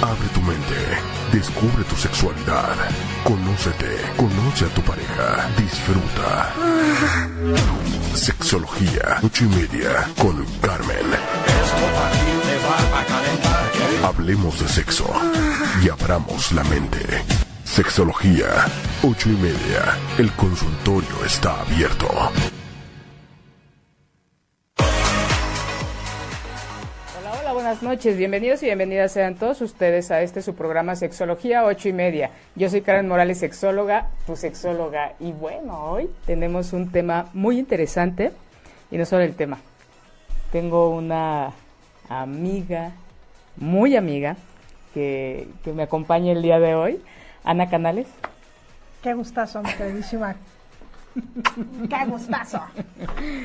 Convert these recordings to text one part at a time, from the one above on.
Abre tu mente, descubre tu sexualidad, conócete, conoce a tu pareja, disfruta. Sexología, ocho y media, con Carmen. Hablemos de sexo y abramos la mente. Sexología, ocho y media. El consultorio está abierto. Buenas noches. Bienvenidos y bienvenidas sean todos ustedes a este su programa Sexología ocho y media. Yo soy Karen Morales, sexóloga, tu sexóloga. Y bueno, hoy tenemos un tema muy interesante y no solo el tema. Tengo una amiga, muy amiga, que, que me acompaña el día de hoy. Ana Canales. Qué gustazo, mi queridísima. Qué gustazo.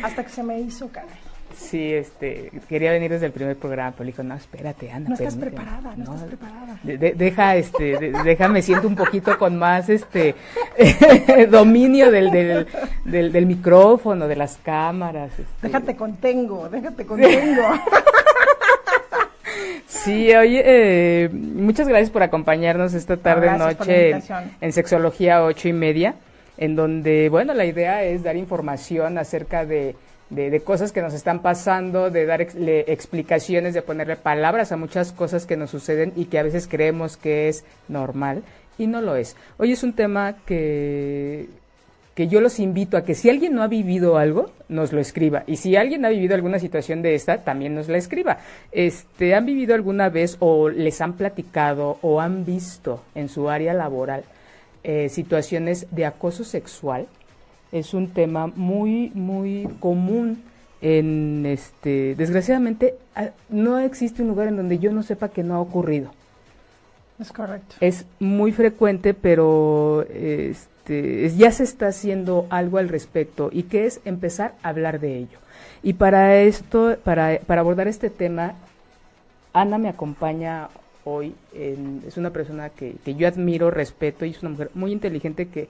Hasta que se me hizo, caray. Sí, este, quería venir desde el primer programa, pero le dijo, no, espérate, Ana. No estás permíteme". preparada, no, estás preparada. De- de- deja, este, de- déjame siento un poquito con más, este, dominio del, del, del, del micrófono, de las cámaras. este. Déjate contengo, déjate contengo. Sí, oye, eh, muchas gracias por acompañarnos esta tarde Gracias noche en, en Sexología ocho y media, en donde, bueno, la idea es dar información acerca de, de, cosas que nos están pasando, de dar ex- le- explicaciones, de ponerle palabras a muchas cosas que nos suceden y que a veces creemos que es normal y no lo es. Hoy es un tema que que yo los invito a que si alguien no ha vivido algo, nos lo escriba. Y si alguien ha vivido alguna situación de esta, también nos la escriba. Este, ¿Han vivido alguna vez o les han platicado o han visto en su área laboral eh, situaciones de acoso sexual? Es un tema muy, muy común en este, desgraciadamente, no existe un lugar en donde yo no sepa que no ha ocurrido Es correcto. es muy frecuente, pero este, es- ya se está haciendo algo al respecto y que es empezar a hablar de ello. Y para esto, para, para abordar este tema, Ana me acompaña hoy, en- es una persona que, que yo admiro, respeto y es una mujer muy inteligente que,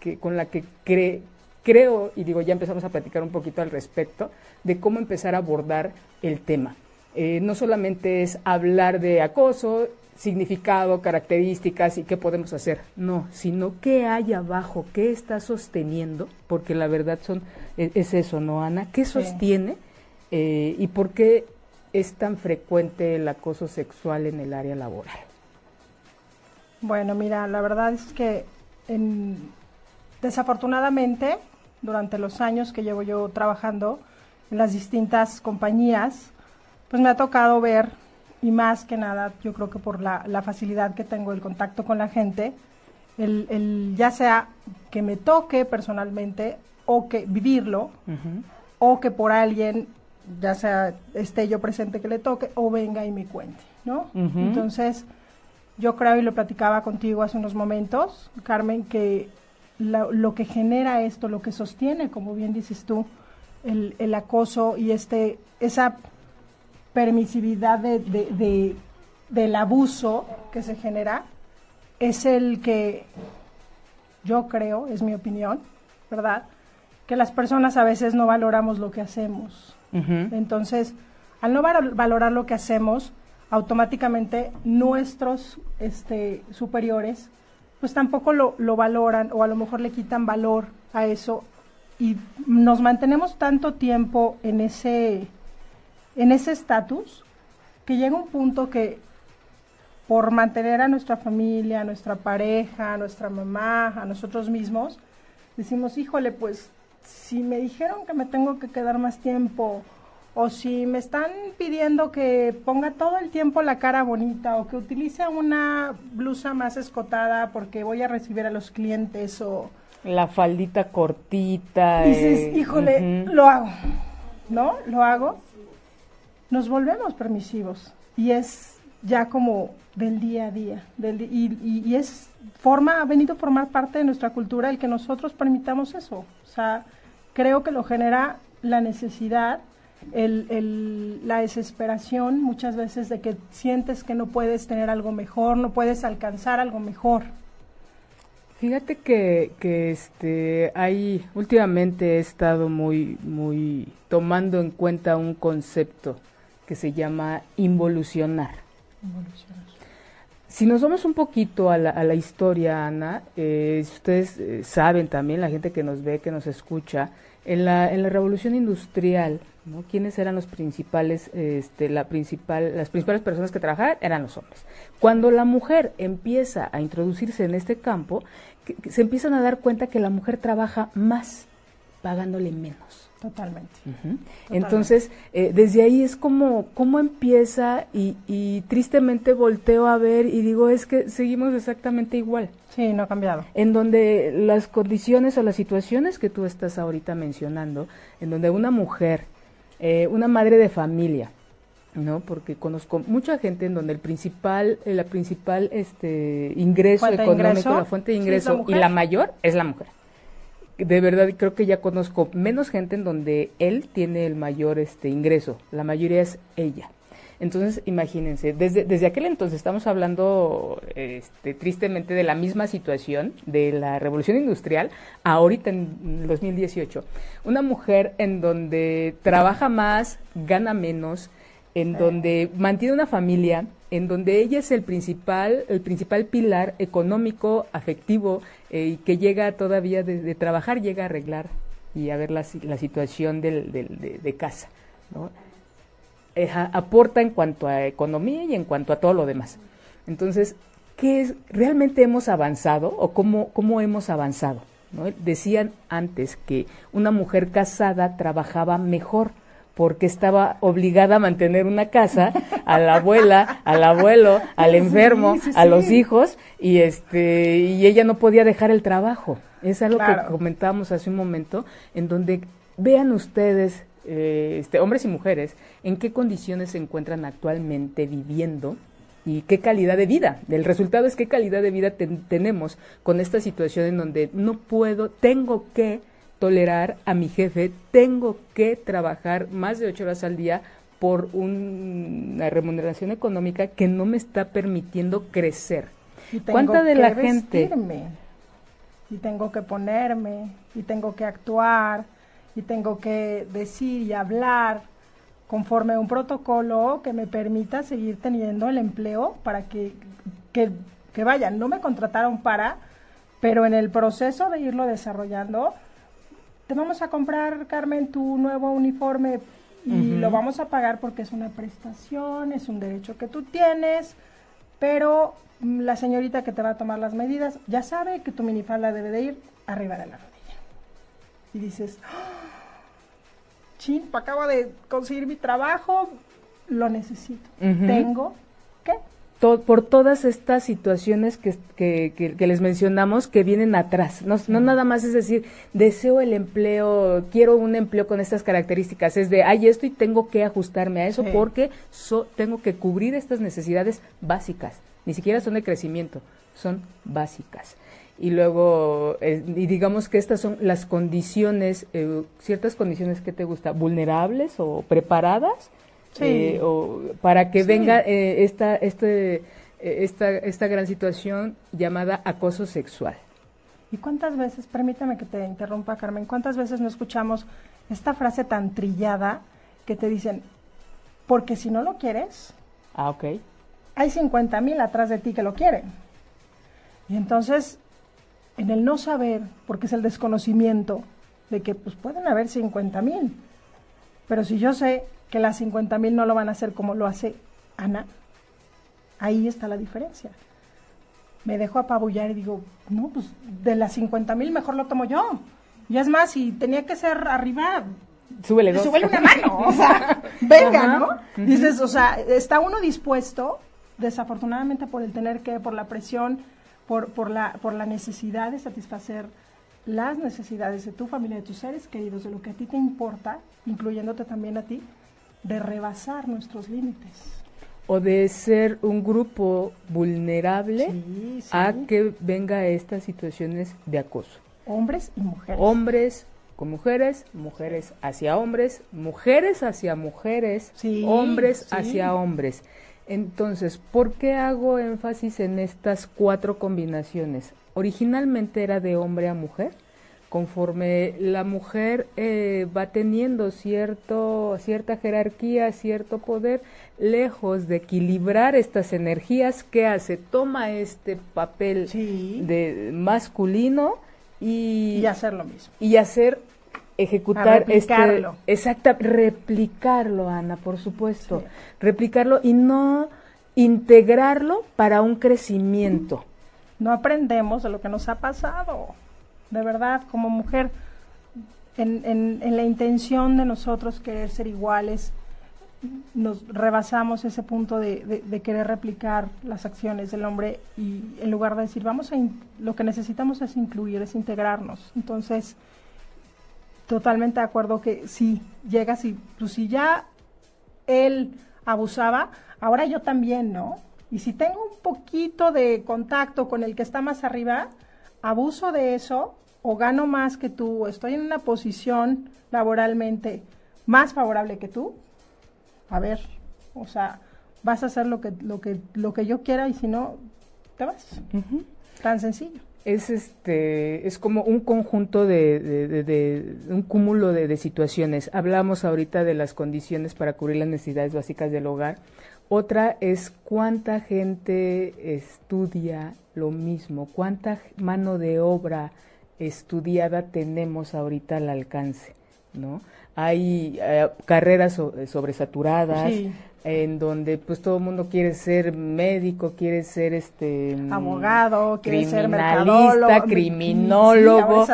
que con la que cre- creo, y digo, ya empezamos a platicar un poquito al respecto, de cómo empezar a abordar el tema. Eh, no solamente es hablar de acoso, significado, características y qué podemos hacer, no, sino qué hay abajo, qué está sosteniendo, porque la verdad son es, es eso, ¿no, Ana? ¿Qué Sí. sostiene eh, y por qué es tan frecuente el acoso sexual en el área laboral? Bueno, mira, la verdad es que en- desafortunadamente, durante los años que llevo yo trabajando en las distintas compañías, pues me ha tocado ver, y más que nada, yo creo que por la, la facilidad que tengo el contacto con la gente, el, el ya sea que me toque personalmente o que vivirlo, o que por alguien, ya sea esté yo presente que le toque, o venga y me cuente, ¿no? Entonces, yo creo, y lo platicaba contigo hace unos momentos, Carmen, que la- lo que genera esto, lo que sostiene, como bien dices tú, el, el acoso y este esa permisividad de, de- de- del abuso que se genera, es el que yo creo, es mi opinión, ¿verdad? Que las personas a veces no valoramos lo que hacemos. Entonces, al no val- valorar lo que hacemos, automáticamente nuestros este, superiores, pues tampoco lo, lo valoran o a lo mejor le quitan valor a eso. Y nos mantenemos tanto tiempo en ese en ese estatus que llega un punto que por mantener a nuestra familia, a nuestra pareja, a nuestra mamá, a nosotros mismos, decimos, híjole, pues si me dijeron que me tengo que quedar más tiempo, o si me están pidiendo que ponga todo el tiempo la cara bonita, o que utilice una blusa más escotada porque voy a recibir a los clientes, o La faldita cortita. dices, eh, híjole, lo hago, ¿no? Lo hago. Nos volvemos permisivos y es ya como del día a día. Del y, y- y es forma, ha venido a formar parte de nuestra cultura el que nosotros permitamos eso. O sea, creo que lo genera la necesidad, el, el, la desesperación muchas veces de que sientes que no puedes tener algo mejor, no puedes alcanzar algo mejor. Fíjate que, que este, hay, últimamente he estado muy, muy tomando en cuenta un concepto que se llama involucionar. Involucionar. Si nos vamos un poquito a la, a la historia, Ana, eh, ustedes eh, saben también, la gente que nos ve, que nos escucha, en la, en la revolución industrial, ¿no? ¿Quiénes eran los principales, este, la principal, las principales personas que trabajaban? Eran los hombres. Cuando la mujer empieza a introducirse en este campo, se empiezan a dar cuenta que la mujer trabaja más, pagándole menos. Totalmente. Entonces, eh, desde ahí es como, cómo empieza y, y, tristemente volteo a ver y digo, es que seguimos exactamente igual. Sí, no ha cambiado. En donde las condiciones o las situaciones que tú estás ahorita mencionando, en donde una mujer, eh, una madre de familia, ¿no? Porque conozco mucha gente en donde el principal, la principal este, ingreso económico, la fuente de ingreso y la mayor es la mujer de verdad creo que ya conozco menos gente en donde él tiene el mayor este ingreso, la mayoría es ella. Entonces, imagínense, desde, desde aquel entonces estamos hablando este, tristemente de la misma situación de la revolución industrial, ahorita en 2018. Una mujer en donde trabaja más, gana menos, en donde mantiene una familia, en donde ella es el principal, el principal pilar económico, afectivo, eh, y que llega todavía de, trabajar, llega a arreglar y a ver la, la situación del, de, de, casa. ¿no? Eh, aporta en cuanto a economía y en cuanto a todo lo demás. Entonces, ¿qué es, realmente hemos avanzado o cómo, cómo hemos avanzado? ¿no? Decían antes que una mujer casada trabajaba mejor porque estaba obligada a mantener una casa, a la abuela, al abuelo, al enfermo, a los hijos, y este, y ella no podía dejar el trabajo. Es algo que comentábamos hace un momento, en donde vean ustedes, eh, este, hombres y mujeres, en qué condiciones se encuentran actualmente viviendo y qué calidad de vida. El resultado es qué calidad de vida tenemos con esta situación en donde no puedo, tengo que tolerar a mi jefe, tengo que trabajar más de ocho horas al día por una remuneración económica que no me está permitiendo crecer. ¿Cuánta de la gente y tengo que ponerme y tengo que actuar y tengo que decir y hablar conforme a un protocolo que me permita seguir teniendo el empleo para que, que, que vaya, no me contrataron para, pero en el proceso de irlo desarrollando, te vamos a comprar, Carmen, tu nuevo uniforme y lo vamos a pagar porque es una prestación, es un derecho que tú tienes, pero mm, la señorita que te va a tomar las medidas ya sabe que tu minifalda debe de ir arriba de la rodilla. Y dices, ¡Ah! chin, acabo de conseguir mi trabajo, lo necesito. Tengo que por todas estas situaciones que, que, que, les mencionamos que vienen atrás. No, no, nada más es decir, deseo el empleo, quiero un empleo con estas características. Es de, hay esto y tengo que ajustarme a eso porque tengo que cubrir estas necesidades básicas. Ni siquiera son de crecimiento, son básicas. Y luego, eh, y digamos que estas son las condiciones, eh, ciertas condiciones que te gusta, vulnerables o preparadas eh, o para que venga eh, esta, este, eh, esta, esta gran situación llamada acoso sexual. ¿Y cuántas veces, permítame que te interrumpa Carmen, cuántas veces no escuchamos esta frase tan trillada que te dicen, porque si no lo quieres, ah, okay. hay 50 mil atrás de ti que lo quieren. Y entonces, en el no saber, porque es el desconocimiento de que pues pueden haber 50 mil, pero si yo sé que las 50 mil no lo van a hacer como lo hace Ana, ahí está la diferencia. Me dejo apabullar y digo, no, pues de las 50 mil mejor lo tomo yo. Y es más, si tenía que ser arriba, súbele dos. Súbele una mano, o sea, venga, ¿no? Dices, o sea, está uno dispuesto, desafortunadamente por el tener que, por la presión, por, por, la, por la necesidad de satisfacer las necesidades de tu familia, de tus seres queridos, de lo que a ti te importa, incluyéndote también a ti, de rebasar nuestros límites. O de ser un grupo vulnerable a que venga estas situaciones de acoso. Hombres y mujeres. Hombres, con mujeres, mujeres hacia hombres, mujeres hacia mujeres, hombres hacia hombres. Entonces, ¿por qué hago énfasis en estas cuatro combinaciones? Originalmente era de hombre a mujer, conforme la mujer eh, va teniendo cierto, cierta jerarquía, cierto poder, lejos de equilibrar estas energías, ¿qué hace? Toma este papel de masculino y, y hacer lo mismo. Y hacer ejecutar este exacta replicarlo Ana por supuesto. Replicarlo y no integrarlo para un crecimiento. No aprendemos de lo que nos ha pasado de verdad como mujer en, la intención de nosotros querer ser iguales nos rebasamos ese punto de, de, querer replicar las acciones del hombre y en lugar de decir vamos a lo que necesitamos es incluir es integrarnos entonces totalmente de acuerdo que si llegas y, pues si ya él abusaba, ahora yo también, ¿no? Y si tengo un poquito de contacto con el que está más arriba, abuso de eso o gano más que tú o estoy en una posición laboralmente más favorable que tú, a ver, o sea, vas a hacer lo que, lo que, lo que yo quiera y si no, te vas. Tan sencillo. Es este es como un conjunto de, de, un cúmulo de, situaciones. Hablamos ahorita de las condiciones para cubrir las necesidades básicas del hogar. Otra es cuánta gente estudia lo mismo cuánta mano de obra estudiada tenemos ahorita al alcance no hay eh, carreras sobresaturadas en donde pues todo el mundo quiere ser médico, quiere ser este abogado, quiere ser criminalista, criminólogo,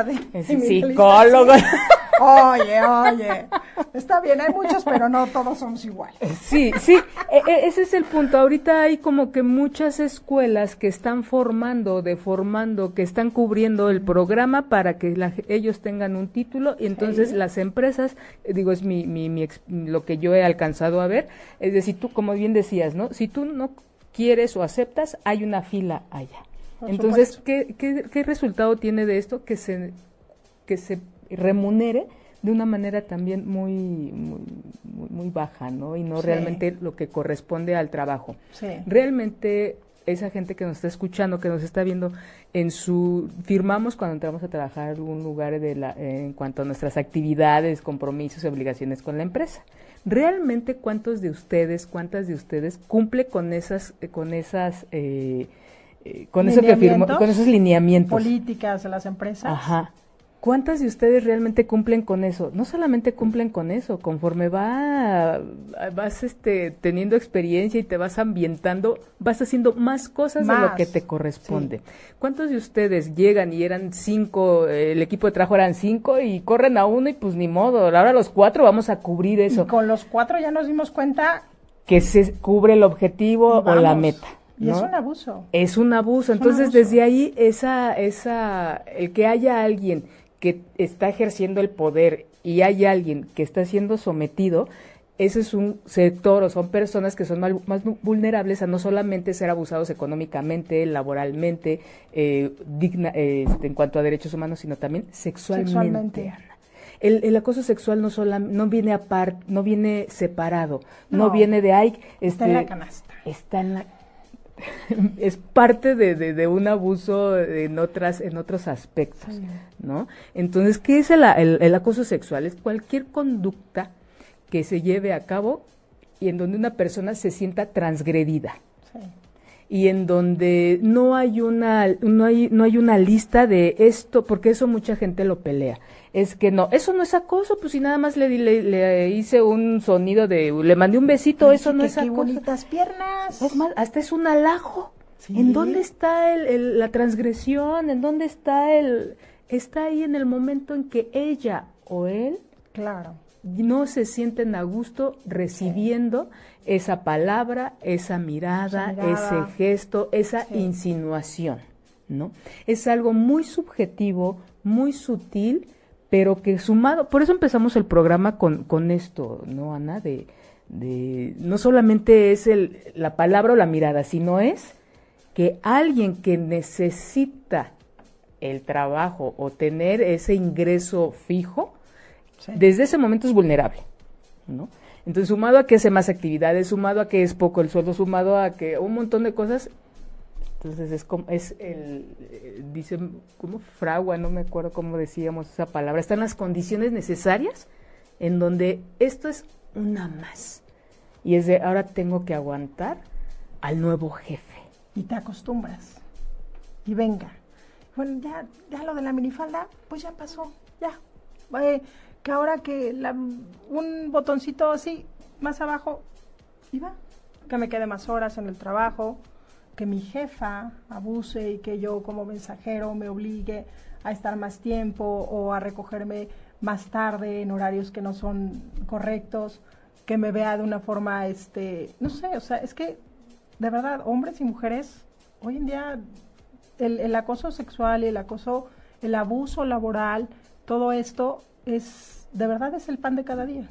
psicólogo. Oye, oye, está bien, hay muchos, pero no todos somos iguales. Sí, sí, e, e, ese es el punto. Ahorita hay como que muchas escuelas que están formando, deformando, que están cubriendo el programa para que ellos tengan un título y entonces las empresas, digo, es mi, mi, mi, lo que yo he alcanzado a ver, es decir, tú, como bien decías, ¿no? Si tú no quieres o aceptas, hay una fila allá. entonces, ¿qué, qué, qué resultado tiene de esto? Que se, que se remunere de una manera también muy, muy, muy, baja, ¿no? Y no realmente lo que corresponde al trabajo. Realmente esa gente que nos está escuchando, que nos está viendo, en su firmamos cuando entramos a trabajar un lugar de la, en cuanto a nuestras actividades, compromisos y obligaciones con la empresa. Realmente cuántos de ustedes, cuántas de ustedes cumple con esas, con esas eh, eh, con eso que firmó, con esos lineamientos políticas de las empresas. Ajá. ¿Cuántas de ustedes realmente cumplen con eso? No solamente cumplen con eso, conforme va, vas este, teniendo experiencia y te vas ambientando, vas haciendo más cosas de lo que te corresponde. ¿Cuántos de ustedes llegan y eran cinco, el equipo de trabajo eran cinco y corren a uno y pues ni modo, ahora los cuatro vamos a cubrir eso? Y con los cuatro ya nos dimos cuenta que se cubre el objetivo o la meta. Y es un abuso. Es un abuso. Entonces, desde ahí, esa, esa, el que haya alguien que está ejerciendo el poder y hay alguien que está siendo sometido, ese es un sector o son personas que son más, vulnerables a no solamente ser abusados económicamente, laboralmente, eh, digna, este, en cuanto a derechos humanos, sino también sexualmente. El, el, acoso sexual no sola, no viene aparte, no viene separado, no, viene de ay, está en la este, canasta. Está en la es parte de, de, un abuso en otras en otros aspectos, ¿no? Entonces, ¿qué es el, el, acoso sexual? Es cualquier conducta que se lleve a cabo y en donde una persona se sienta transgredida. Y en donde no hay una no hay no hay una lista de esto, porque eso mucha gente lo pelea es que no, eso no es acoso, pues si nada más le, le, le hice un sonido de, le mandé un besito, eso no es acoso. Qué bonitas piernas. Es más, hasta es un halago. ¿En dónde está el, la transgresión? ¿En dónde está el...? Está ahí en el momento en que ella o él... Claro. No se sienten a gusto recibiendo esa palabra, esa mirada, ese gesto, esa insinuación, ¿no? Es algo muy subjetivo, muy sutil, pero que sumado, por eso empezamos el programa con, con esto, ¿no, Ana? De, de, no solamente es el, la palabra o la mirada, sino es que alguien que necesita el trabajo o tener ese ingreso fijo, desde ese momento es vulnerable, ¿no? Entonces, sumado a que hace más actividades, sumado a que es poco el sueldo, sumado a que un montón de cosas, entonces es como, es el, eh, dicen, como fragua, no me acuerdo cómo decíamos esa palabra, están las condiciones necesarias en donde esto es una más. Y es de, ahora tengo que aguantar al nuevo jefe. Y te acostumbras. Y venga. Bueno, ya, ya lo de la minifalda, pues ya pasó, ya. Eh, que ahora que la, un botoncito así, más abajo, y va. Que me quede más horas en el trabajo, que mi jefa abuse y que yo como mensajero me obligue a estar más tiempo o a recogerme más tarde en horarios que no son correctos, que me vea de una forma, este, no sé, o sea, es que de verdad, hombres y mujeres, hoy en día el, acoso sexual el acoso, el abuso laboral, todo esto es, de verdad es el pan de cada día.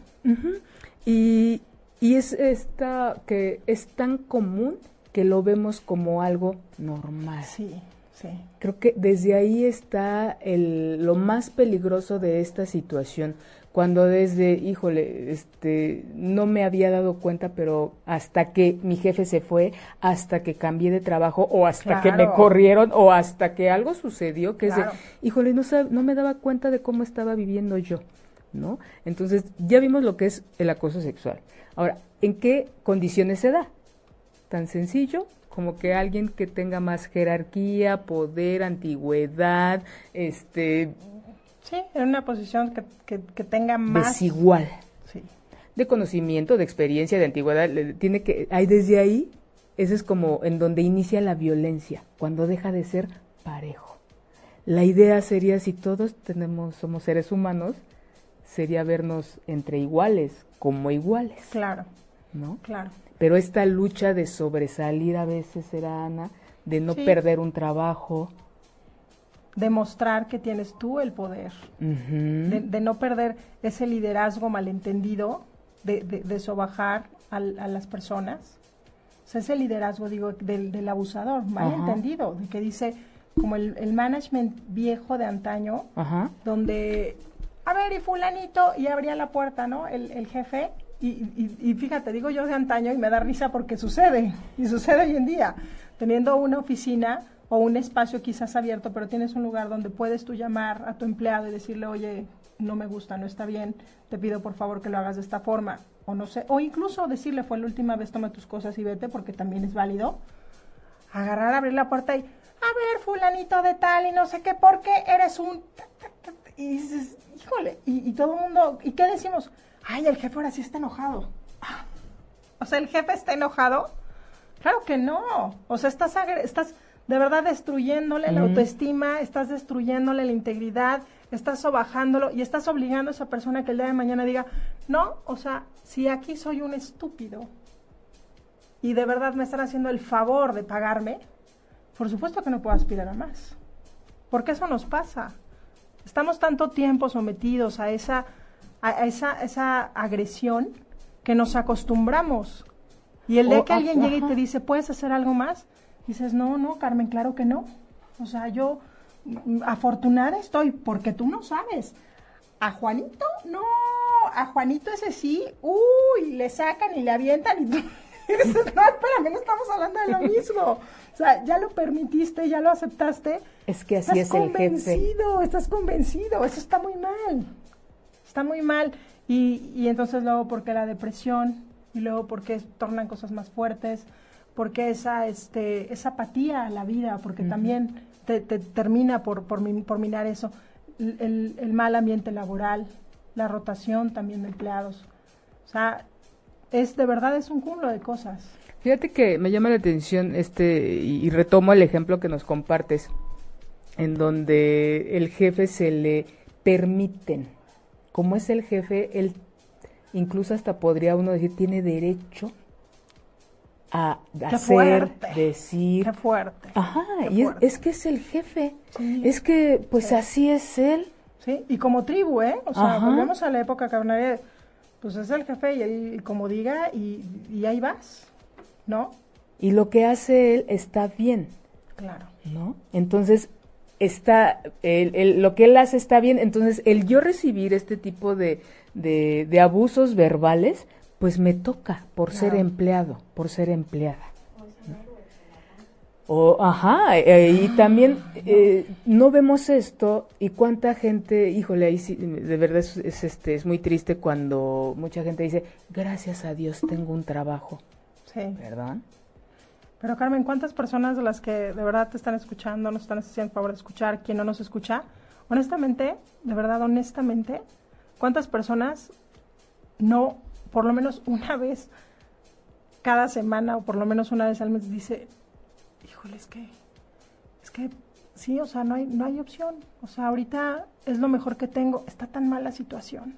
Y, y es esta que es tan común que lo vemos como algo normal. Sí, sí. Creo que desde ahí está el, lo más peligroso de esta situación, cuando desde, híjole, este, no me había dado cuenta, pero hasta que mi jefe se fue, hasta que cambié de trabajo, o hasta que me corrieron, o hasta que algo sucedió, que es de, híjole, no, no me daba cuenta de cómo estaba viviendo yo, ¿no? Entonces, ya vimos lo que es el acoso sexual. Ahora, ¿en qué condiciones se da? Tan sencillo como que alguien que tenga más jerarquía, poder, antigüedad, este... Sí, en una posición que, que, tenga más... Desigual. Sí. De conocimiento, de experiencia, de antigüedad, tiene que... Hay desde ahí, eso es como en donde inicia la violencia, cuando deja de ser parejo. La idea sería, si todos tenemos, somos seres humanos, sería vernos entre iguales, como iguales. Claro. ¿No? Claro pero esta lucha de sobresalir a veces era Ana, de no perder un trabajo. Demostrar que tienes tú el poder, de, no perder ese liderazgo malentendido, de, de, sobajar a, las personas. O sea, ese liderazgo, digo, del, abusador, malentendido, de que dice, como el, management viejo de antaño, donde, a ver, y fulanito, y abría la puerta, ¿no? El, el jefe, y, y, fíjate, digo yo de antaño y me da risa porque sucede, y sucede hoy en día, teniendo una oficina o un espacio quizás abierto, pero tienes un lugar donde puedes tú llamar a tu empleado y decirle, oye, no me gusta, no está bien, te pido por favor que lo hagas de esta forma, o no sé, o incluso decirle, fue la última vez, toma tus cosas y vete, porque también es válido, agarrar, abrir la puerta y, a ver, fulanito de tal y no sé qué, porque eres un... Y dices, híjole, y, y todo el mundo, ¿y qué decimos? Ay, el jefe ahora sí está enojado. O sea, el jefe está enojado. Claro que no. O sea, estás, estás de verdad destruyéndole la autoestima, estás destruyéndole la integridad, estás sobajándolo y estás obligando a esa persona que el día de mañana diga, no, o sea, si aquí soy un estúpido y de verdad me están haciendo el favor de pagarme, por supuesto que no puedo aspirar a más. Porque eso nos pasa. Estamos tanto tiempo sometidos a esa a esa, esa agresión que nos acostumbramos. Y el día que alguien llegue y te dice, ¿puedes hacer algo más? Dices, no, no, Carmen, claro que no. O sea, yo mm, afortunada estoy porque tú no sabes. A Juanito, no, a Juanito ese sí, uy, le sacan y le avientan y tú dices, no, espérame, no estamos hablando de lo mismo. O sea, ya lo permitiste, ya lo aceptaste. Es que así es el jefe. Estás convencido, estás convencido, eso está muy mal está muy mal. Y, y entonces luego porque la depresión y luego porque tornan cosas más fuertes, porque esa, este, esa apatía a la vida, porque también te, termina por, por, por minar eso, el, el, mal ambiente laboral, la rotación también de empleados. O sea, es de verdad es un cúmulo de cosas. Fíjate que me llama la atención este y, y retomo el ejemplo que nos compartes en donde el jefe se le permiten como es el jefe, él incluso hasta podría uno decir, tiene derecho a hacer, decir. Qué fuerte. Ajá, y Es, que es el jefe. Es que, pues así es él. Sí, y como tribu, ¿eh? O sea, volvemos a la época que pues es el jefe y, como diga, y, y, ahí vas, ¿no? Y lo que hace él está bien. Claro. ¿No? Entonces, está, el, lo que él hace está bien, entonces el yo recibir este tipo de, de, abusos verbales, pues me toca por ser empleado, por ser empleada. O, ajá, eh, y también eh, no vemos esto y cuánta gente, híjole, ahí sí, de verdad es, este, es muy triste cuando mucha gente dice, gracias a Dios tengo un trabajo. Sí. ¿Verdad? Pero Carmen, ¿cuántas personas de las que de verdad te están escuchando, nos están haciendo favor de escuchar, quien no nos escucha? Honestamente, de verdad, honestamente, ¿cuántas personas no, por lo menos una vez cada semana o por lo menos una vez al mes dice, híjole, es que, es que sí, o sea, no hay, no hay opción. O sea, ahorita es lo mejor que tengo. Está tan mala situación.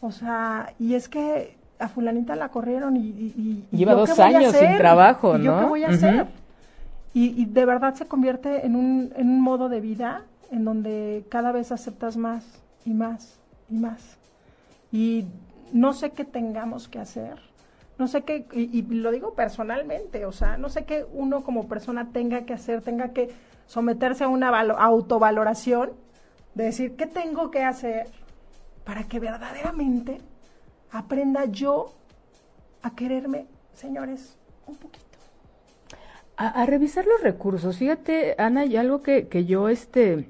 O sea, y es que a fulanita la corrieron y... Lleva dos años sin trabajo, ¿no? ¿Yo qué voy a hacer? Y, y, de verdad se convierte en un, en un modo de vida en donde cada vez aceptas más y más y más. Y no sé qué tengamos que hacer no sé qué, y, lo digo personalmente, o sea, no sé qué uno como persona tenga que hacer, tenga que someterse a una autovaloración, de decir, ¿qué tengo que hacer para que verdaderamente aprenda yo a quererme, señores, un poquito? A, revisar los recursos. Fíjate, Ana, hay algo que, que yo, este,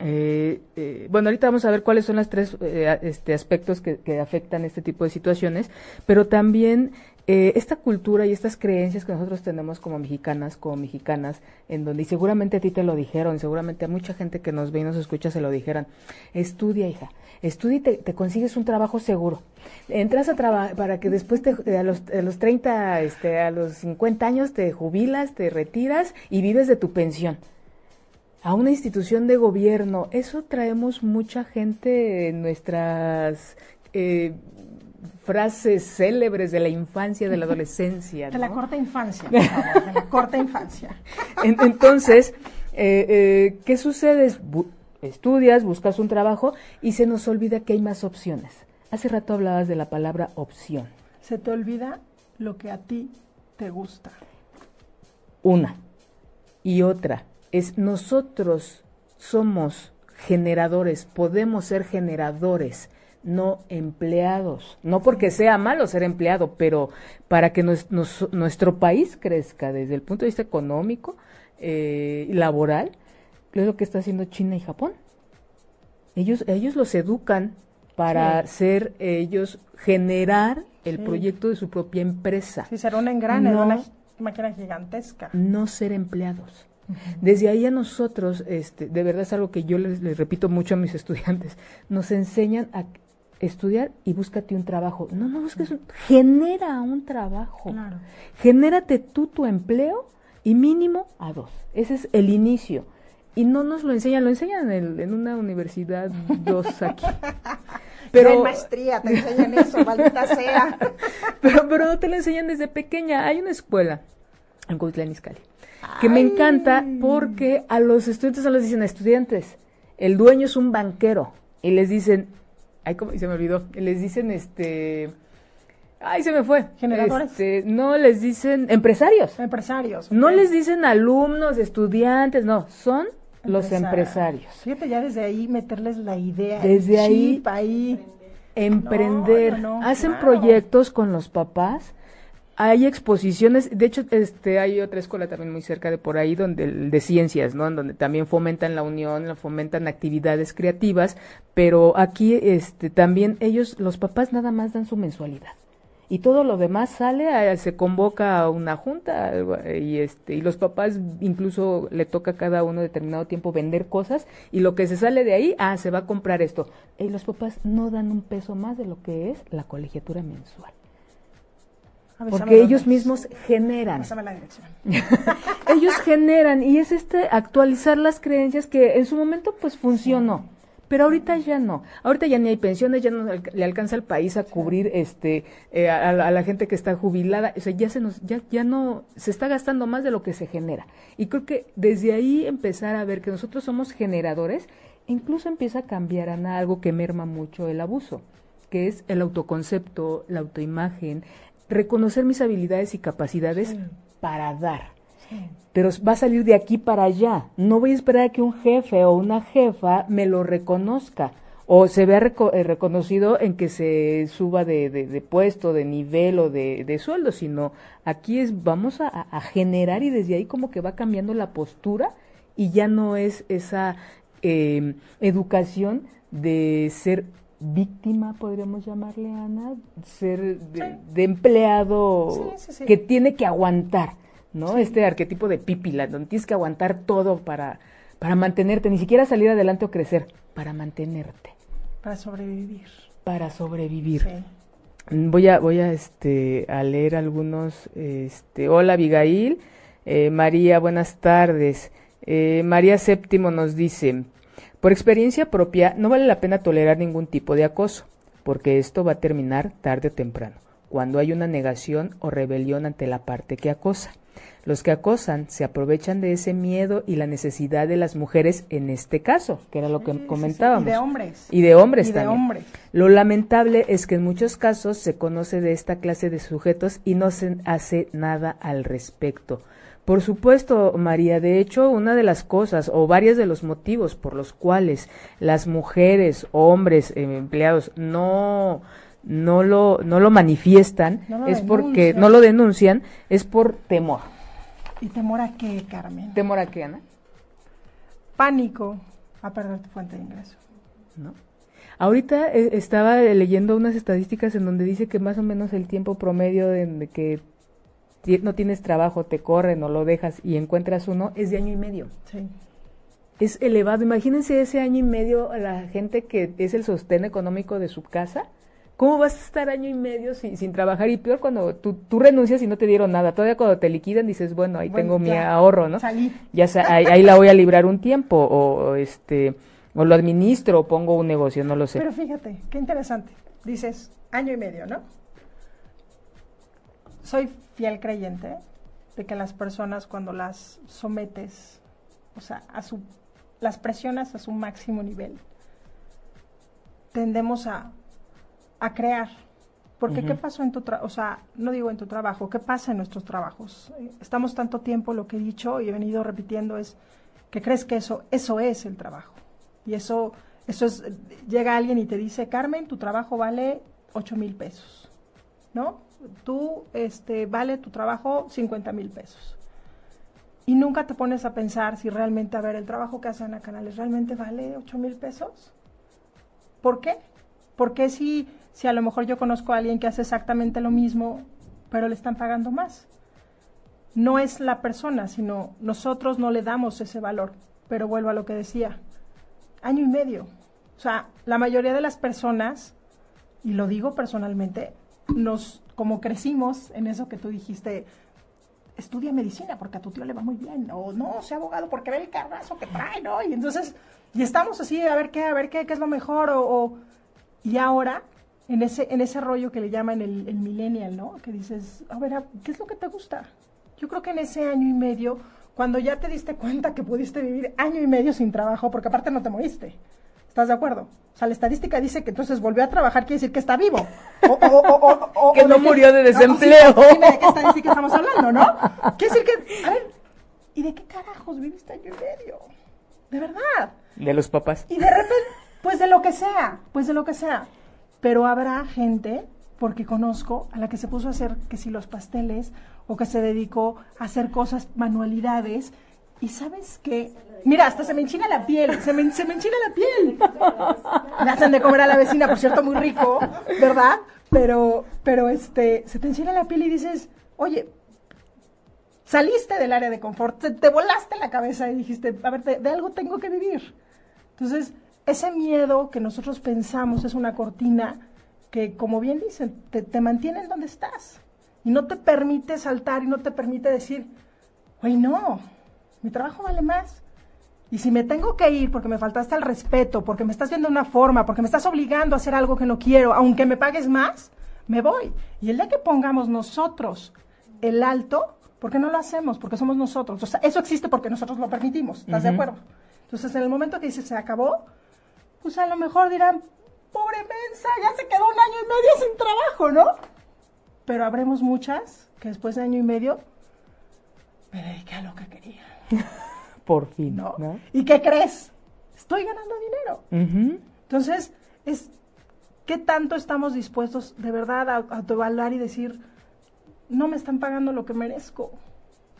eh, eh, bueno, ahorita vamos a ver cuáles son los tres eh, este, aspectos que, afectan este tipo de situaciones, pero también esta cultura y estas creencias que nosotros tenemos como mexicanas, como mexicanas, en donde y seguramente a ti te lo dijeron, seguramente a mucha gente que nos ve y nos escucha se lo dijeran, estudia hija, estudia y te, consigues un trabajo seguro. Entras a trabajar para que después te, a, los, a los 30, este, a los 50 años te jubilas, te retiras y vives de tu pensión a una institución de gobierno. Eso traemos mucha gente en nuestras eh, frases célebres de la infancia, de la adolescencia. De la corta infancia, de la corta infancia. entonces, eh, eh, ¿qué sucede? estudias, buscas un trabajo y se nos olvida que hay más opciones. Hace rato hablabas de la palabra opción. Se te olvida lo que a ti te gusta. Una. Y otra, es nosotros somos generadores, podemos ser generadores, no empleados. No porque sea malo ser empleado, pero para que nuestro país crezca desde el punto de vista económico eh, laboral, es lo que está haciendo China y Japón. Ellos, ellos los educan para ser ellos generar el proyecto de su propia empresa. Sí, ser una engrane, una máquina gigantesca. No ser empleados. Desde ahí a nosotros, este, de verdad es algo que yo les, repito mucho a mis estudiantes, nos enseñan a estudiar y búscate un trabajo. No, no busques un, genera un trabajo. Claro. Genérate tú tu empleo y mínimo a dos. Ese es el inicio. Y no nos lo enseñan, lo enseñan en, en una universidad dos aquí. Pero en maestría te enseñan eso, maldita sea. pero, pero no te lo enseñan desde pequeña. Hay una escuela en Cuitlán que me encanta porque a los estudiantes se les dicen estudiantes, el dueño es un banquero y les dicen, ay, ¿cómo se me olvidó? Les dicen este Ay, se me fue. Generadores. Este, no les dicen empresarios. Empresarios. No les dicen alumnos, estudiantes, no, son los empresarios. Fíjate ya desde ahí meterles la idea. Desde ahí, ahí emprender. Hacen proyectos con los papás hay exposiciones, de hecho, este, hay otra escuela también muy cerca de por ahí, donde de ciencias, ¿no? Donde también fomentan la unión, fomentan actividades creativas, pero aquí, este, también ellos, los papás nada más dan su mensualidad y todo lo demás sale, se convoca a una junta y este y los papás incluso le toca a cada uno determinado tiempo vender cosas y lo que se sale de ahí, ah, se va a comprar esto. Y los papás no dan un peso más de lo que es la colegiatura mensual porque ellos mismos generan. ellos generan y es este actualizar las creencias que en su momento pues funcionó. Pero ahorita ya no. Ahorita ya ni hay pensiones, ya no le alcanza al país a cubrir este eh, a, la gente que está jubilada. O sea, ya se nos ya ya no se está gastando más de lo que se genera. Y creo que desde ahí empezar a ver que nosotros somos generadores, incluso empieza a cambiar a algo que merma mucho el abuso, que es el autoconcepto, la autoimagen, reconocer mis habilidades y capacidades para dar. pero va a salir de aquí para allá. No voy a esperar a que un jefe o una jefa me lo reconozca o se vea eh, reconocido en que se suba de, de, puesto, de nivel o de, de, sueldo, sino aquí es vamos a, a, generar y desde ahí como que va cambiando la postura y ya no es esa eh, educación de ser víctima, podríamos llamarle, Ana, ser de, empleado que tiene que aguantar, ¿no? Este arquetipo de pípila, donde tienes que aguantar todo para, para mantenerte, ni siquiera salir adelante o crecer, para mantenerte. Para sobrevivir. Para sobrevivir. Voy a, voy a, este, a leer algunos. Este, hola, Abigail. Eh, María, buenas tardes. Eh, María Séptimo nos dice, por experiencia propia, no vale la pena tolerar ningún tipo de acoso, porque esto va a terminar tarde o temprano, cuando hay una negación o rebelión ante la parte que acosa. Los que acosan se aprovechan de ese miedo y la necesidad de las mujeres en este caso, que era lo que comentábamos. Y de hombres. Y de hombres también. Lo lamentable es que en muchos casos se conoce de esta clase de sujetos y no se hace nada al respecto. Por supuesto, María, de hecho, una de las cosas o varios de los motivos por los cuales las mujeres, hombres, eh, empleados no no lo no lo manifiestan es porque no lo denuncian es por temor ¿Y temor a qué, Carmen? ¿Temor a qué, Ana? Pánico a perder tu fuente de ingreso. ¿No? Ahorita eh, estaba leyendo unas estadísticas en donde dice que más o menos el tiempo promedio de, que no tienes trabajo, te corren o lo dejas y encuentras uno es de año y medio. Sí. Es elevado. Imagínense ese año y medio a la gente que es el sostén económico de su casa ¿Cómo vas a estar año y medio sin, sin trabajar? Y peor cuando tú, tú, renuncias y no te dieron nada. Todavía cuando te liquidan dices, bueno, ahí tengo mi ahorro, ¿no? Salí. Ya ahí, la voy a librar un tiempo o, este o lo administro o pongo un negocio, no lo sé. Pero fíjate, qué interesante. Dices, año y medio, ¿no? Soy fiel creyente de que las personas cuando las sometes, o sea, a su, las presionas a su máximo nivel, tendemos a a crear. Porque ¿qué pasó en tu trabajo? O sea, no digo en tu trabajo, ¿qué pasa en nuestros trabajos? Eh, estamos tanto tiempo, lo que he dicho y he venido repitiendo es que crees que eso, eso es el trabajo. Y eso, eso es, llega alguien y te dice, Carmen, tu trabajo vale 8 mil pesos, ¿no? Tú, este, vale tu trabajo 50 mil pesos. Y nunca te pones a pensar si realmente, a ver, el trabajo que hacen a Canales realmente vale 8 mil pesos. ¿Por qué? Porque si si a lo mejor yo conozco a alguien que hace exactamente lo mismo, pero le están pagando más? No es la persona, sino nosotros no le damos ese valor. Pero vuelvo a lo que decía, año y medio. O sea, la mayoría de las personas, y lo digo personalmente, nos, como crecimos en eso que tú dijiste, estudia medicina porque a tu tío le va muy bien, o no, sea abogado porque ve el carrazo que trae, ¿no? Y entonces, y estamos así, a ver qué, a ver qué, qué es lo mejor, o, y ahora en ese, en ese rollo que le llaman el, el millennial, ¿no? Que dices, a ver, ¿qué es lo que te gusta? Yo creo que en ese año y medio, cuando ya te diste cuenta que pudiste vivir año y medio sin trabajo, porque aparte no te moriste, ¿estás de acuerdo? O sea, la estadística dice que entonces volvió a trabajar, quiere decir que está vivo. O, que no murió de desempleo. dime de qué estadística estamos hablando, ¿no? Quiere decir que, a ver, ¿y de qué carajos viviste año y medio? De verdad. De los papás. Y de repente, pues de lo que sea, pues de lo que sea pero habrá gente, porque conozco, a la que se puso a hacer que si los pasteles o que se dedicó a hacer cosas, manualidades, y sabes qué, mira, hasta se me enchina la piel, se me, se me enchina la piel. De comer a la vecina, por cierto, muy rico, ¿verdad? Pero, pero este, se te enchina la piel y dices, oye, saliste del área de confort, te, volaste la cabeza y dijiste, a ver, de algo tengo que vivir. Entonces, ese miedo que nosotros pensamos es una cortina que, como bien dicen, te, mantiene en donde estás y no te permite saltar y no te permite decir, güey, no, mi trabajo vale más. Y si me tengo que ir porque me faltaste el respeto, porque me estás viendo de una forma, porque me estás obligando a hacer algo que no quiero, aunque me pagues más, me voy. Y el día que pongamos nosotros el alto, ¿por qué no lo hacemos? Porque somos nosotros. O sea, eso existe porque nosotros lo permitimos. ¿Estás de acuerdo? Entonces, en el momento que dices se acabó, pues a lo mejor dirán, pobre mensa, ya se quedó un año y medio sin trabajo, ¿no? Pero habremos muchas que después de año y medio me dediqué a lo que quería. Por fin, ¿no? ¿no? ¿Y qué crees? Estoy ganando dinero. Entonces, es qué tanto estamos dispuestos de verdad a autoevaluar y decir, no me están pagando lo que merezco.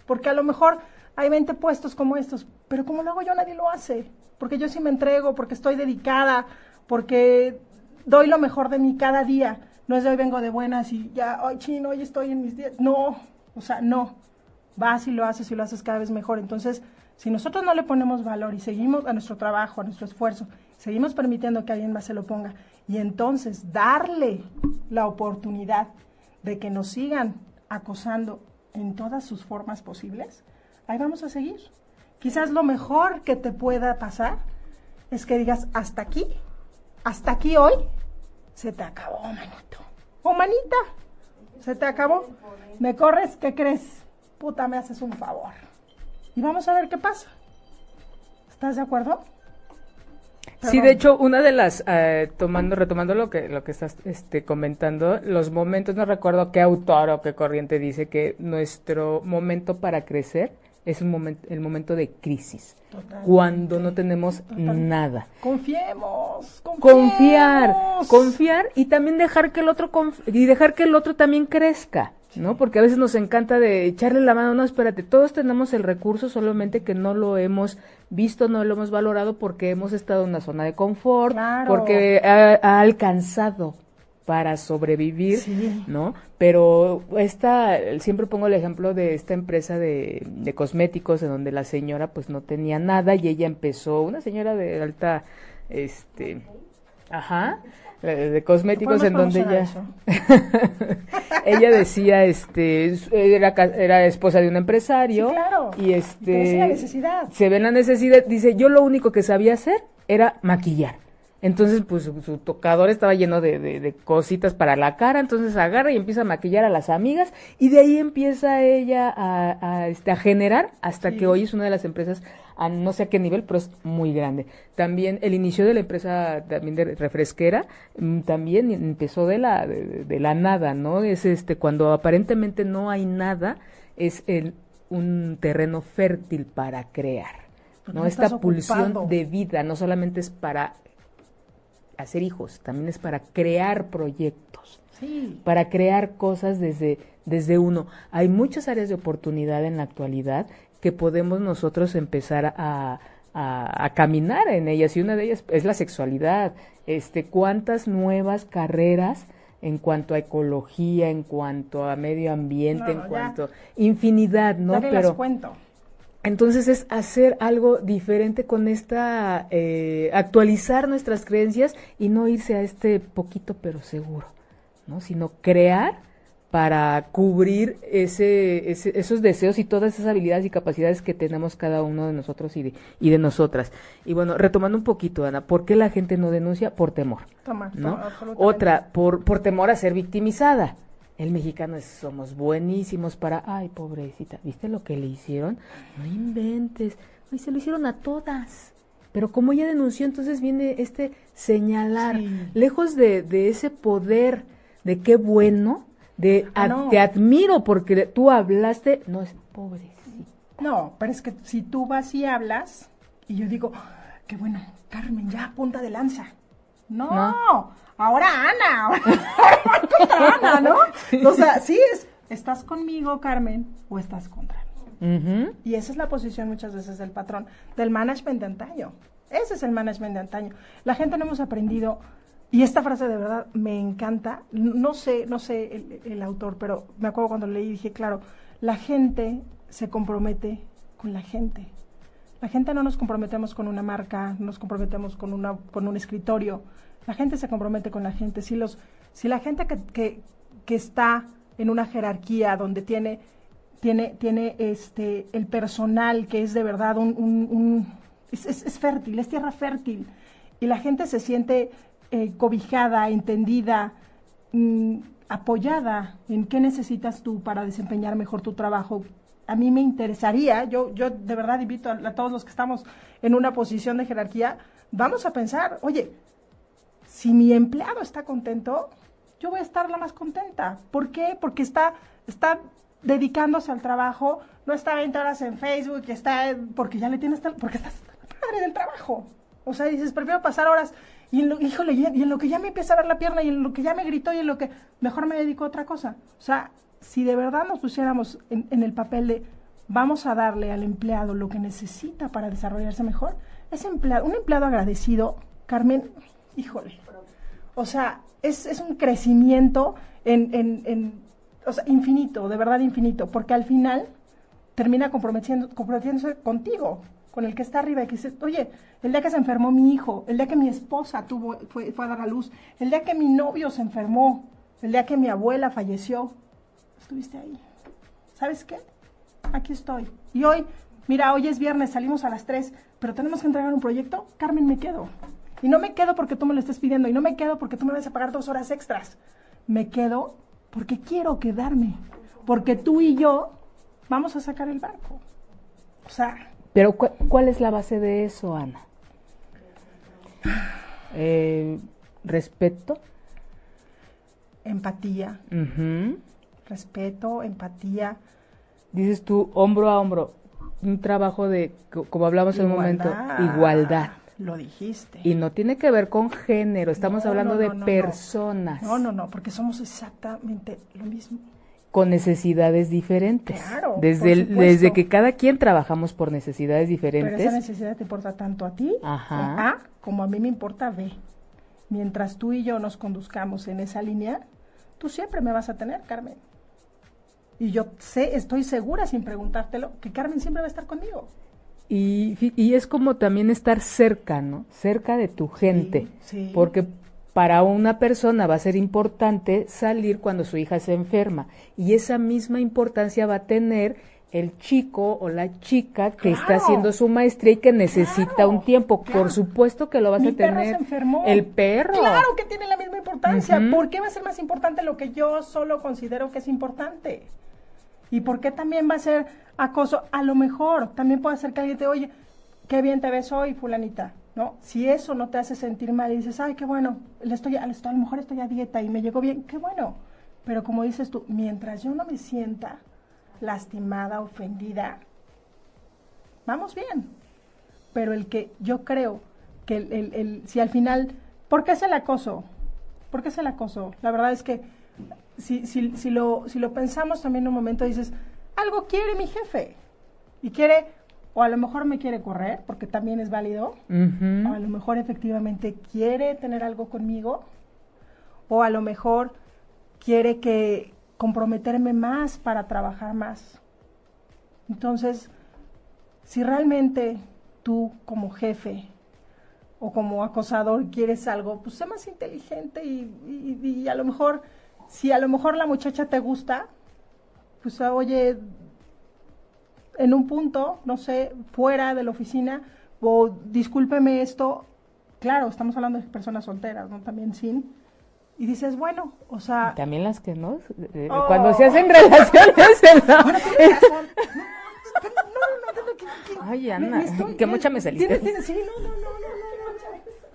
Porque a lo mejor hay 20 puestos como estos, pero como lo hago yo, nadie lo hace. Porque yo sí me entrego, porque estoy dedicada, porque doy lo mejor de mí cada día. No es de hoy vengo de buenas y ya, hoy chino, hoy estoy en mis días. No, o sea, no. Vas y lo haces y lo haces cada vez mejor. Entonces, si nosotros no le ponemos valor y seguimos a nuestro trabajo, a nuestro esfuerzo, seguimos permitiendo que alguien más se lo ponga y entonces darle la oportunidad de que nos sigan acosando en todas sus formas posibles, ahí vamos a seguir. Quizás lo mejor que te pueda pasar es que digas, hasta aquí, hasta aquí hoy, se te acabó, manito. O manita, se te acabó. ¿Me corres? ¿Qué crees? Puta, me haces un favor. Y vamos a ver qué pasa. ¿Estás de acuerdo? Sí, de hecho, una de las, eh, tomando, retomando lo que, lo que estás este, comentando, los momentos, no recuerdo qué autor o qué corriente dice que nuestro momento para crecer es un momento, el momento de crisis, Totalmente. cuando no tenemos Totalmente. nada. Confiemos, confiemos. Confiar, confiar y también dejar que el otro y dejar que el otro también crezca, ¿no? Porque a veces nos encanta de echarle la mano, no, espérate, todos tenemos el recurso, solamente que no lo hemos visto, no lo hemos valorado porque hemos estado en una zona de confort, Claro. porque ha, ha alcanzado para sobrevivir, Sí. ¿no? Pero esta, siempre pongo el ejemplo de esta empresa de, de cosméticos en donde la señora pues no tenía nada y ella empezó, una señora de alta, este, ajá, de cosméticos en donde ella, ella decía, este, era, era esposa de un empresario Sí, claro. y este, la necesidad. se ve la necesidad, dice, yo lo único que sabía hacer era maquillar. Entonces, pues su, su tocador estaba lleno de, de- de cositas para la cara, entonces agarra y empieza a maquillar a las amigas y de ahí empieza ella a, a, este, a generar hasta Sí. que hoy es una de las empresas a no sé a qué nivel, pero es muy grande. También el inicio de la empresa también de refresquera mm, también empezó de la de, de la nada, ¿no? Es este cuando aparentemente no hay nada es el, un terreno fértil para crear. ¿no? Esta pulsión ocupado. de vida no solamente es para hacer hijos, también es para crear proyectos, Sí. para crear cosas desde, desde uno. Hay muchas áreas de oportunidad en la actualidad que podemos nosotros empezar a, a, a caminar en ellas y una de ellas es la sexualidad. Este, ¿Cuántas nuevas carreras en cuanto a ecología, en cuanto a medio ambiente, No, en ya. cuanto infinidad, ¿no? Ya Pero las cuento. Entonces es hacer algo diferente con esta, eh, actualizar nuestras creencias y no irse a este poquito pero seguro, ¿no? Sino crear para cubrir ese, ese- esos deseos y todas esas habilidades y capacidades que tenemos cada uno de nosotros y de, y de nosotras. Y bueno, retomando un poquito, Ana, ¿por qué la gente no denuncia? Por temor. Toma, ¿no? toma, absolutamente. Otra, por, por temor a ser victimizada. El mexicano es, somos buenísimos para, ay, pobrecita, ¿viste lo que le hicieron? No inventes, ay, se lo hicieron a todas. Pero como ella denunció, entonces viene este señalar, Sí. lejos de, de ese poder de qué bueno, de Ah, "Ad- no. te admiro porque tú hablaste, no es pobrecita. No, pero es que si tú vas y hablas, y yo digo, "Ah, qué bueno, Carmen, ya, punta de lanza. No, No. Ahora Ana, ahora, contra Ana, ¿no? O sea, sí, es, ¿estás conmigo, Carmen, o estás contra mí? Y esa es la posición muchas veces del patrón, del management de antaño. Ese es el management de antaño. La gente no hemos aprendido, y esta frase de verdad me encanta, no sé, no sé el, el autor, pero me acuerdo cuando leí y dije, claro, la gente se compromete con la gente. La gente no nos comprometemos con una marca, no nos comprometemos con, una, con un escritorio. La gente se compromete con la gente. Si, los, si la gente que, que, está en una jerarquía donde tiene, tiene, tiene este, el personal que es de verdad un... es, es- fértil, es tierra fértil. Y la gente se siente eh, cobijada, entendida, mm, apoyada en qué necesitas tú para desempeñar mejor tu trabajo. A mí me interesaría, yo, yo de verdad invito a todos los que estamos en una posición de jerarquía, vamos a pensar, oye, si mi empleado está contento, yo voy a estar la más contenta. ¿Por qué? Porque está, está dedicándose al trabajo, no está 20 horas en Facebook, está porque ya le tienes porque estás padre del trabajo. O sea, dices, prefiero pasar horas y en lo, híjole, y en lo que ya me empieza a ver la pierna y en lo que ya me gritó y en lo que mejor me dedico a otra cosa. O sea, si de verdad nos pusiéramos en, el papel de vamos a darle al empleado lo que necesita para desarrollarse mejor, ese empleado, un empleado agradecido, Carmen, híjole, o sea, es, es un crecimiento en, en, en, o sea, infinito, de verdad infinito, porque al final termina comprometiendo, comprometiéndose contigo, con el que está arriba y que dice, oye, el día que se enfermó mi hijo, el día que mi esposa tuvo, fue, fue a dar a luz, el día que mi novio se enfermó, el día que mi abuela falleció, estuviste ahí. ¿Sabes qué? Aquí estoy. Y hoy, mira, hoy es viernes, salimos a las 3, pero tenemos que entregar un proyecto. Carmen, me quedo. Y no me quedo porque tú me lo estés pidiendo, y no me quedo porque tú me vas a pagar dos horas extras. Me quedo porque quiero quedarme, porque tú y yo vamos a sacar el barco. O sea... Pero ¿cuál es la base de eso, Ana? Eh, respeto. Empatía. Respeto, empatía. Dices tú, hombro a hombro, un trabajo de, como hablamos en un momento, igualdad. Lo dijiste. Y no tiene que ver con género, estamos hablando de personas. No, no, no, porque somos exactamente lo mismo. Con necesidades diferentes. Claro. Desde, desde que cada quien trabajamos por necesidades diferentes. Pero esa necesidad te importa tanto a ti, A, como a mí me importa B. Mientras tú y yo nos conduzcamos en esa línea, tú siempre me vas a tener, Carmen. Y yo sé, estoy segura sin preguntártelo, que Carmen siempre va a estar conmigo. Y, y, es como también estar cerca, ¿no? Cerca de tu gente. Sí, Porque para una persona va a ser importante salir cuando su hija se enferma. Y esa misma importancia va a tener el chico o la chica que está haciendo su maestría y que necesita un tiempo. Por supuesto que lo vas a tener. se enfermó. El perro. Claro que tiene la misma importancia. ¿Por qué va a ser más importante lo que yo solo considero que es importante? ¿Y por qué también va a ser acoso? A lo mejor también puede ser que alguien te oye, qué bien te ves hoy, fulanita. ¿No? Si eso no te hace sentir mal y dices, ay, qué bueno, le estoy, a lo mejor estoy a dieta y me llegó bien, qué bueno. Pero como dices tú, mientras yo no me sienta lastimada, ofendida, vamos bien. Pero el que yo creo que el, el, si al final, ¿por qué es el acoso? ¿Por qué es el acoso? La verdad es que si, si, si, lo, si lo pensamos también en un momento, dices, algo quiere mi jefe. Y quiere, o a lo mejor me quiere correr, porque también es válido, o a lo mejor efectivamente quiere tener algo conmigo, o a lo mejor quiere que comprometerme más para trabajar más. Entonces, si realmente tú como jefe o como acosador quieres algo, pues sé más inteligente y, y a lo mejor si a lo mejor la muchacha te gusta, pues oye, en un punto, no sé, fuera de la oficina, o discúlpeme esto, claro, estamos hablando de personas solteras, ¿no? También sin. Y dices, bueno, o sea... también las que no, eh, oh. cuando se hacen relaciones... ¿no? no, no, no, Ay, Ana, que mucha me saliste. Sí, no, no, no, no,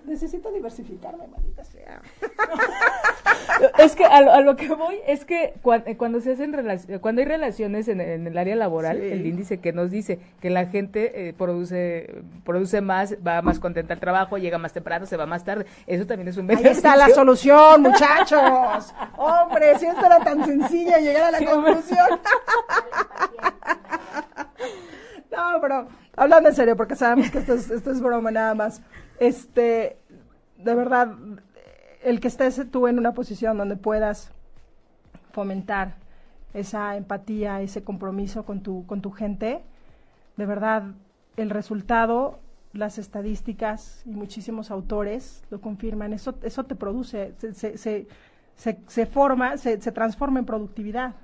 necesito diversificarme, maldita sea. es que a lo, que voy es que eh, cuando, se hacen cuando hay relaciones en, el área laboral, el índice que nos dice que la gente eh, produce produce más, va más contenta al trabajo, llega más temprano, se va más tarde. Eso también es un beneficio. Ahí está la solución, muchachos. Hombre, si esto era tan sencillo llegar a la conclusión. no, pero hablando en serio, porque sabemos que esto es, esto es broma nada más. Este, de verdad, el que estés tú en una posición donde puedas fomentar esa empatía, ese compromiso con tu, con tu gente, de verdad el resultado, las estadísticas y muchísimos autores lo confirman, eso, eso te produce, se, se, se, forma, se, transforma en productividad.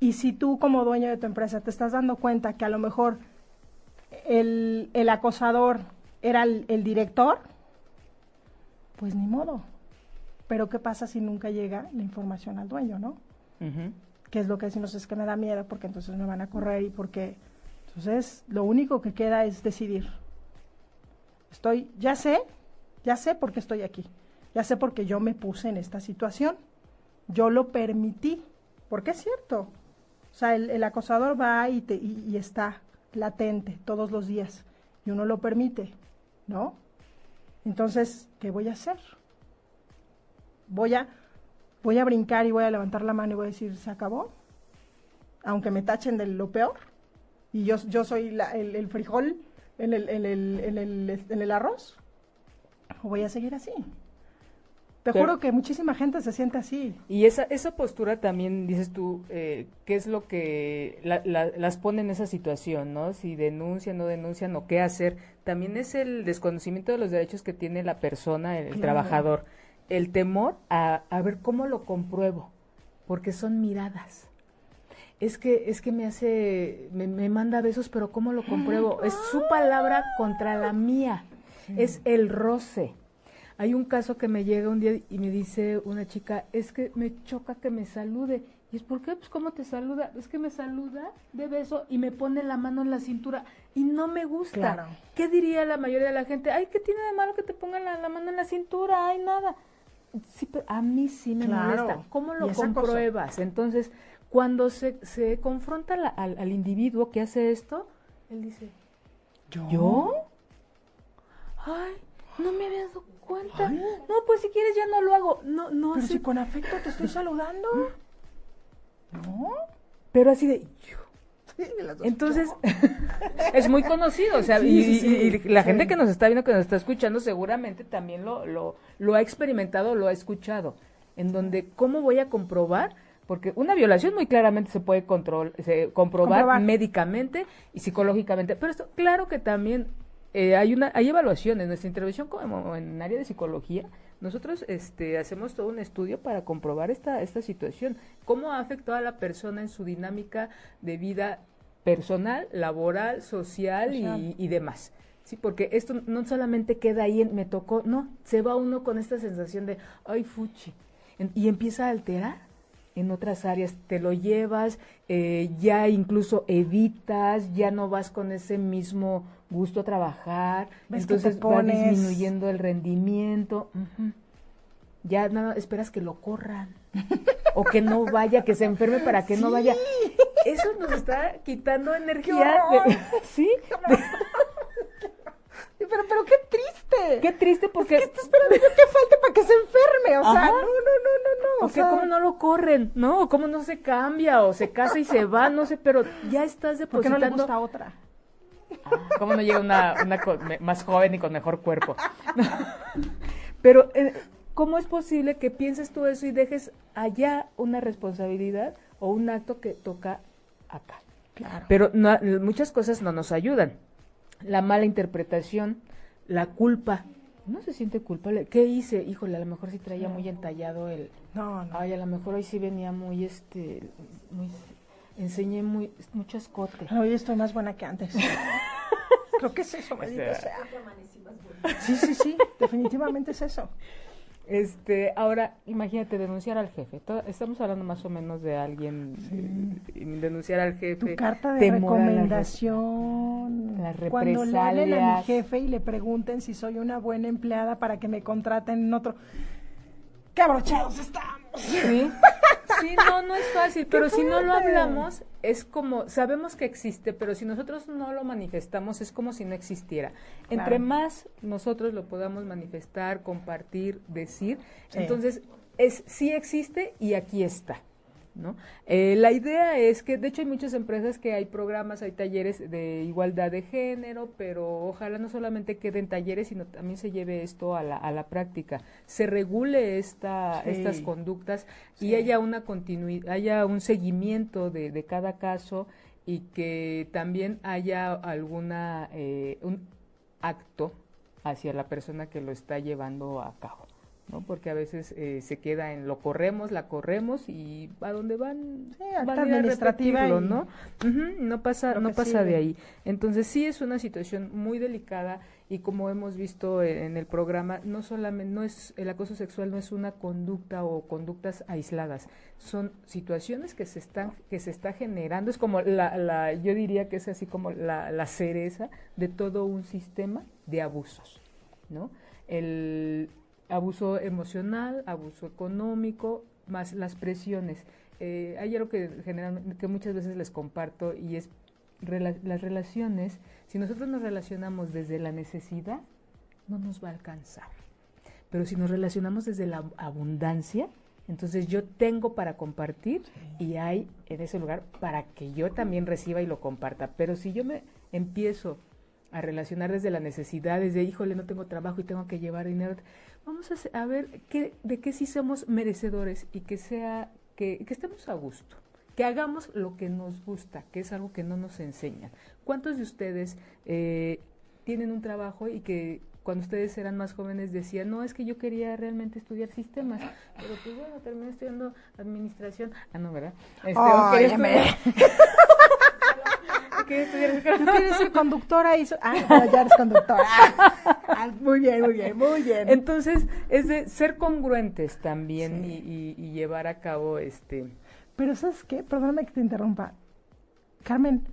Y si tú como dueño de tu empresa te estás dando cuenta que a lo mejor el, el acosador era el director, pues ni modo. Pero ¿qué pasa si nunca llega la información al dueño, no? ¿Qué es lo que decimos? Es que me da miedo porque entonces me van a correr y porque... Entonces, lo único que queda es decidir. Estoy, ya sé, ya sé por qué estoy aquí. Ya sé por qué yo me puse en esta situación. Yo lo permití. Porque es cierto. O sea, el, acosador va y, te, y, está latente todos los días y uno lo permite, ¿no? Entonces, ¿qué voy a hacer? Voy a, voy a brincar y voy a levantar la mano y voy a decir, ¿se acabó? Aunque me tachen de lo peor. Y yo, yo soy el, frijol en el, en, el, en, el, en el arroz. ¿O voy a seguir así? Te juro que muchísima gente se siente así. Y esa, esa postura también, dices tú, eh, ¿qué es lo que las pone en esa situación, no? Si denuncian, no denuncian o qué hacer. También es el desconocimiento de los derechos que tiene la persona, el, trabajador. El temor a, a ver cómo lo compruebo, porque son miradas es que es que me hace me, me, manda besos pero cómo lo compruebo es su palabra contra la mía es el roce hay un caso que me llega un día y me dice una chica, es que me choca que me salude. ¿Y es por qué? Pues ¿cómo te saluda? Es que me saluda de beso y me pone la mano en la cintura y no me gusta. ¿Qué diría la mayoría de la gente? Ay, ¿qué tiene de malo que te pongan la, mano en la cintura? Ay, nada. Sí, pero a mí sí me molesta. ¿Cómo lo compruebas? Entonces, cuando se, se confronta al, al, individuo que hace esto, él dice, ¿yo? ¿Yo? Ay, no me había dado cuenta. No, pues si quieres ya no lo hago. No, no. Pero si con afecto te estoy saludando. ¿No? Pero así de... Entonces, es muy conocido, o sea, y, la gente que nos está viendo, que nos está escuchando, seguramente también lo, lo, lo ha experimentado, lo ha escuchado, en donde, ¿cómo voy a comprobar? Porque una violación muy claramente se puede control, se, comprobar, médicamente y psicológicamente, pero esto, claro que también eh, hay una hay evaluaciones. Nuestra intervención como en área de psicología, nosotros este, hacemos todo un estudio para comprobar esta, esta situación, cómo ha afectado a la persona en su dinámica de vida personal, laboral, social y, y, demás. Sí, porque esto no solamente queda ahí en me tocó, no, se va uno con esta sensación de, ay, fuchi, y empieza a alterar en otras áreas, te lo llevas, eh, ya incluso evitas, ya no vas con ese mismo gusto a trabajar, entonces va disminuyendo el rendimiento. Ya nada, esperas que lo corran o que no vaya, que se enferme para que no vaya. Eso nos está quitando energía. ¿Sí? Pero, pero qué triste. Qué triste porque... ¿Qué está esperando yo que falte para que se enferme? O sea, no, no, no, no, no. O, sea, cómo no lo corren, ¿no? O cómo no se cambia, o se casa y se va, no sé, pero ya estás depositando... ¿Por qué no le gusta otra? Ah, ¿Cómo no llega una, una más joven y con mejor cuerpo? pero, eh, ¿cómo es posible que pienses tú eso y dejes allá una responsabilidad o un acto que toca acá? Claro. Pero no, muchas cosas no nos ayudan la mala interpretación, la culpa. No se siente culpable. ¿Qué hice? Híjole, a lo mejor sí traía muy entallado el... No, no. Ay, a lo mejor hoy sí venía muy, este, muy... Enseñé muy, mucho escote. Hoy estoy más buena que antes. Creo que es eso, maldita sea. Sí, sí, sí, definitivamente es eso. Este, ahora, imagínate denunciar al jefe. estamos hablando más o menos de alguien eh, denunciar al jefe. Tu carta de recomendación. Las, Cuando le hablen a mi jefe y le pregunten si soy una buena empleada para que me contraten en otro. ¡Qué abrochados estamos! Sí, sí no, no es fácil, pero si no lo hablamos, es como, sabemos que existe, pero si nosotros no lo manifestamos, es como si no existiera. Entre más nosotros lo podamos manifestar, compartir, decir, entonces es sí existe y aquí está. ¿No? Eh, la idea es que, de hecho, hay muchas empresas que hay programas, hay talleres de igualdad de género, pero ojalá no solamente queden talleres, sino también se lleve esto a la, a la práctica, se regule esta, estas conductas y haya una continuidad, haya un seguimiento de, de, cada caso y que también haya alguna eh, un acto hacia la persona que lo está llevando a cabo. ¿No? Porque a veces eh, se queda en lo corremos, la corremos y a dónde van, sí, van administrativa ¿no? no pasa, no pasa de ahí. Entonces sí es una situación muy delicada y como hemos visto en el programa, no solamente no es el acoso sexual no es una conducta o conductas aisladas, son situaciones que se están que se está generando, es como la, la yo diría que es así como la, la cereza de todo un sistema de abusos, ¿no? El abuso emocional, abuso económico, más las presiones. Eh, hay algo que generalmente que muchas veces les comparto y es las relaciones. Si nosotros nos relacionamos desde la necesidad, no nos va a alcanzar. Pero si nos relacionamos desde la abundancia, entonces yo tengo para compartir y hay en ese lugar para que yo también reciba y lo comparta. Pero si yo me empiezo a relacionar desde la necesidad, desde, híjole, no tengo trabajo y tengo que llevar dinero, vamos a, ver qué, de qué sí somos merecedores y que sea, que, que estemos a gusto que hagamos lo que nos gusta, que es algo que no nos enseñan. ¿Cuántos de ustedes eh, tienen un trabajo y que cuando ustedes eran más jóvenes decían, no, es que yo quería realmente estudiar sistemas, pero pues bueno, terminé estudiando administración. Ah, no, ¿verdad? Este, oh, quería estudiar... Yo ser conductora y... Ah, ya eres conductora. Ah, muy bien, muy bien, muy bien. Entonces, es de ser congruentes también y, y, llevar a cabo este... Pero ¿sabes qué? Perdóname que te interrumpa. Carmen,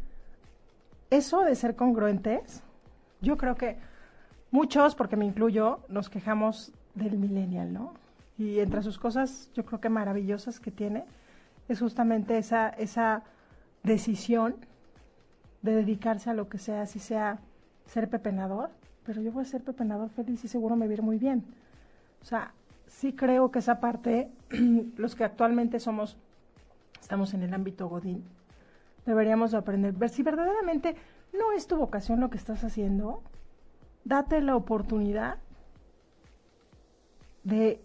eso de ser congruentes, yo creo que muchos, porque me incluyo, nos quejamos del millennial, ¿no? Y entre sus cosas, yo creo que maravillosas que tiene, es justamente esa, esa decisión de dedicarse a lo que sea, si sea ser pepenador, pero yo voy a ser pepenador feliz y seguro me va muy bien. O sea, sí creo que esa parte, los que actualmente somos, estamos en el ámbito Godín, deberíamos aprender, ver si verdaderamente no es tu vocación lo que estás haciendo, date la oportunidad de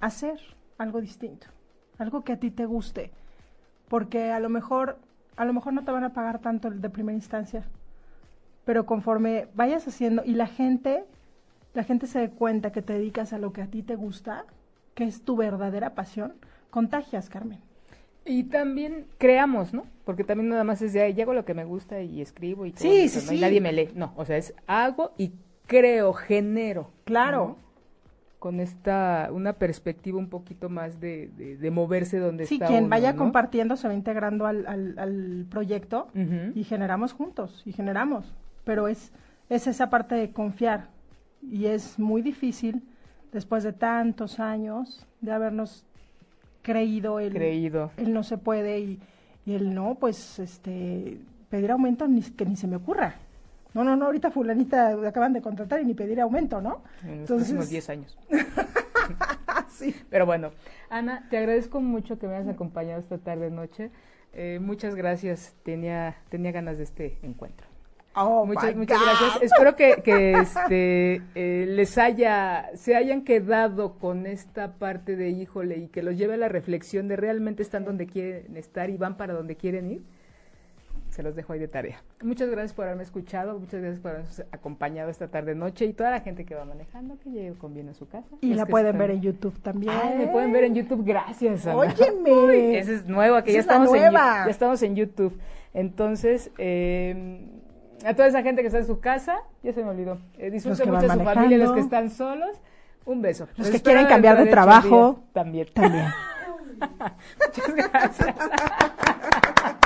hacer algo distinto, algo que a ti te guste, porque a lo mejor a lo mejor no te van a pagar tanto de primera instancia, pero conforme vayas haciendo y la gente la gente se dé cuenta que te dedicas a lo que a ti te gusta, que es tu verdadera pasión, contagias, Carmen. Y también creamos, ¿no? Porque también nada más es de, ahí hago lo que me gusta y escribo y todo sí, sí, sí. y nadie me lee. No, o sea, es hago y creo, genero. Claro. Con esta, una perspectiva un poquito más de, de, moverse donde está Sí, quien vaya compartiendo se va integrando al, al, proyecto y generamos juntos, y generamos. Pero es, es esa parte de confiar. Y es muy difícil, después de tantos años, de habernos creído el, creído. él no se puede y, y él no, pues este pedir aumento ni, que ni se me ocurra. No, no, no, ahorita fulanita acaban de contratar y ni pedir aumento, ¿no? En los próximos 10 años. sí. Pero bueno, Ana, te agradezco mucho que me hayas acompañado esta tarde noche. Eh, muchas gracias, tenía, tenía ganas de este encuentro. Oh muchas, muchas gracias. Espero que, que este, eh, les haya, se hayan quedado con esta parte de híjole y que los lleve a la reflexión de realmente están donde quieren estar y van para donde quieren ir. Se los dejo ahí de tarea. Muchas gracias por haberme escuchado, muchas gracias por habernos acompañado esta tarde noche y toda la gente que va manejando, que llegue con bien a su casa. Y la pueden ver en YouTube también. Ah, me pueden ver en YouTube, gracias. Ana. Óyeme. es nuevo, que ya estamos, en, ya estamos en YouTube. Entonces, eh, a toda esa gente que está en su casa, ya se me olvidó. Eh, disfruten mucho de su familia, los que están solos. Un beso. Los, que quieren cambiar de trabajo. También. También. Muchas gracias.